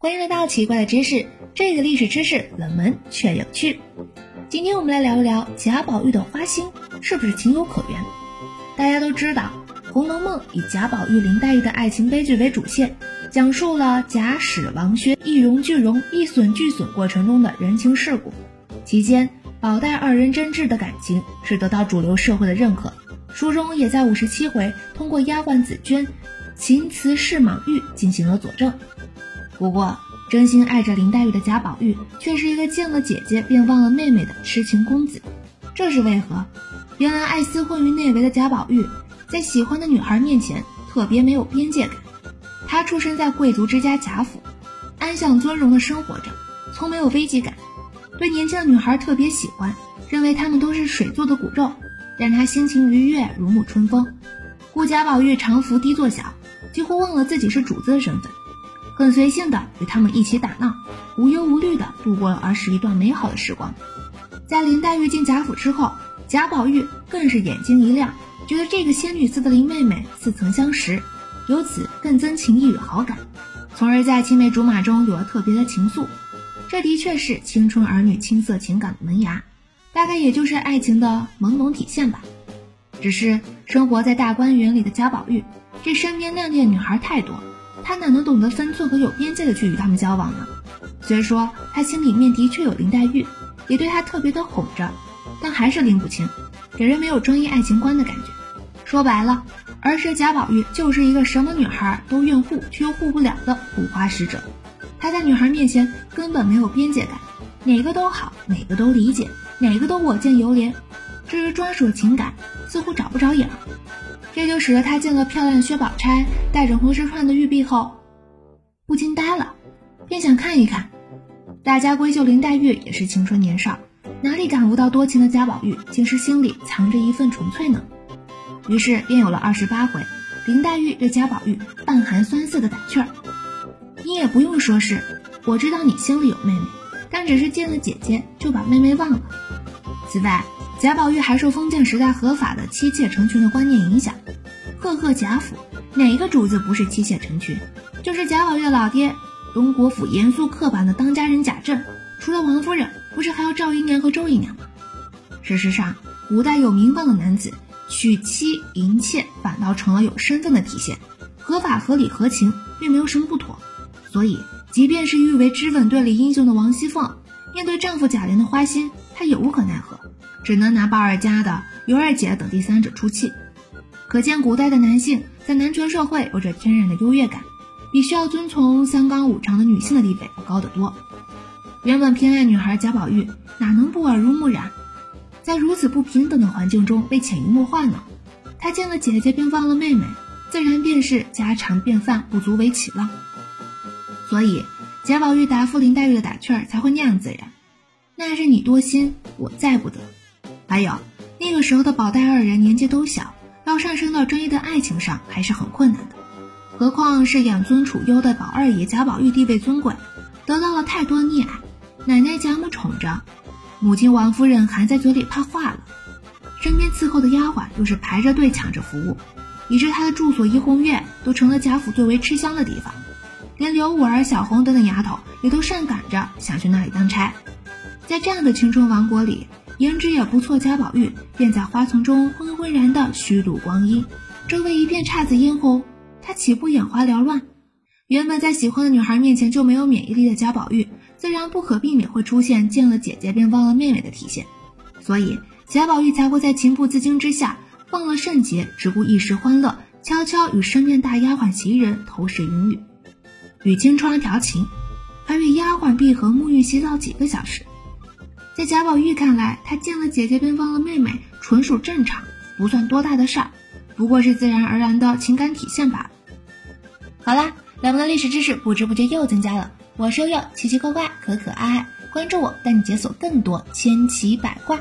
欢迎来到奇怪的知识，这个历史知识冷门却有趣。今天我们来聊一聊贾宝玉的花心是不是情有可原？大家都知道，《红楼梦》以贾宝玉、林黛玉的爱情悲剧为主线，讲述了贾史王薛一荣俱荣、一损俱损过程中的人情世故。期间，宝黛二人真挚的感情是得到主流社会的认可。书中也在五十七回通过丫鬟紫娟秦词侍莽玉进行了佐证。不过，真心爱着林黛玉的贾宝玉，却是一个见了姐姐便忘了妹妹的痴情公子，这是为何？原来爱思混于内围的贾宝玉，在喜欢的女孩面前特别没有边界感。他出生在贵族之家贾府，安享尊荣的生活着，从没有危机感。对年轻的女孩特别喜欢，认为她们都是水做的骨肉，让他心情愉悦如沐春风。故贾宝玉常伏低做小，几乎忘了自己是主子的身份。很随性的与他们一起打闹，无忧无虑的度过了儿时一段美好的时光。在林黛玉进贾府之后，贾宝玉更是眼睛一亮，觉得这个仙女似的林妹妹似曾相识，由此更增情谊与好感，从而在青梅竹马中有了特别的情愫。这的确是青春儿女青涩情感的萌芽，大概也就是爱情的朦胧体现吧。只是生活在大观园里的贾宝玉，这身边靓丽女孩太多。他哪能懂得分寸和有边界的去与他们交往呢？虽说他心里面的确有林黛玉，也对她特别的哄着，但还是拎不清，给人没有专一爱情观的感觉。说白了，儿时贾宝玉就是一个什么女孩都愿护却又护不了的护花使者。他在女孩面前根本没有边界感，哪个都好，哪个都理解，哪个都我见犹怜。至于专属情感，似乎找不着影儿。这就使得他见了漂亮薛宝钗带着红石串的玉璧后，不禁呆了，便想看一看。大家闺秀林黛玉也是青春年少，哪里感悟到多情的贾宝玉竟是心里藏着一份纯粹呢？于是便有了二十八回，林黛玉对贾宝玉半含酸涩的打趣儿：“你也不用说是，我知道你心里有妹妹，但只是见了姐姐就把妹妹忘了。此外。”贾宝玉还受封建时代合法的妻妾成群的观念影响，赫赫贾府哪个主子不是妻妾成群？就是贾宝玉的老爹，荣国府严肃刻板的当家人贾政，除了王夫人，不是还有赵姨娘和周姨娘吗？事实上，古代有名望的男子娶妻迎妾，反倒成了有身份的体现，合法合理合情，并没有什么不妥。所以，即便是誉为脂粉队里英雄的王熙凤，面对丈夫贾琏的花心，她也无可奈何。只能拿鲍二家的尤二姐等第三者出气，可见古代的男性在男权社会有着天然的优越感，比需要遵从三纲五常的女性的地位要高得多。原本偏爱女孩贾宝玉哪能不耳濡目染，在如此不平等的环境中被潜移默化呢？他见了姐姐便忘了妹妹，自然便是家常便饭，不足为奇了。所以贾宝玉答复林黛玉的打趣儿才会那样自然，那是你多心，我在不得。还有那个时候的宝黛二人年纪都小，要上升到专一的爱情上还是很困难的。何况是养尊处优的宝二爷贾宝玉地位尊贵，得到了太多溺爱，奶奶贾母宠着，母亲王夫人含在嘴里怕化了，身边伺候的丫鬟又是排着队抢着服务，以致他的住所怡红院都成了贾府最为吃香的地方，连刘五儿、小红等等丫头也都上赶着想去那里当差。在这样的青春王国里。颜值也不错，贾宝玉便在花丛中昏昏然的虚度光阴。周围一片姹紫嫣红，他岂不眼花缭乱？原本在喜欢的女孩面前就没有免疫力的贾宝玉，自然不可避免会出现见了姐姐便忘了妹妹的体现。所以贾宝玉才会在情不自禁之下忘了圣洁，只顾一时欢乐，悄悄与身边大丫鬟袭人偷视云雨，与金钏调情，还与丫鬟碧荷沐浴洗澡几个小时。在贾宝玉看来，他见了姐姐便忘了妹妹，纯属正常，不算多大的事儿，不过是自然而然的情感体现罢了。好啦，咱们的历史知识不知不觉又增加了。我是悠悠，奇奇怪怪，可可爱爱，关注我，带你解锁更多千奇百怪。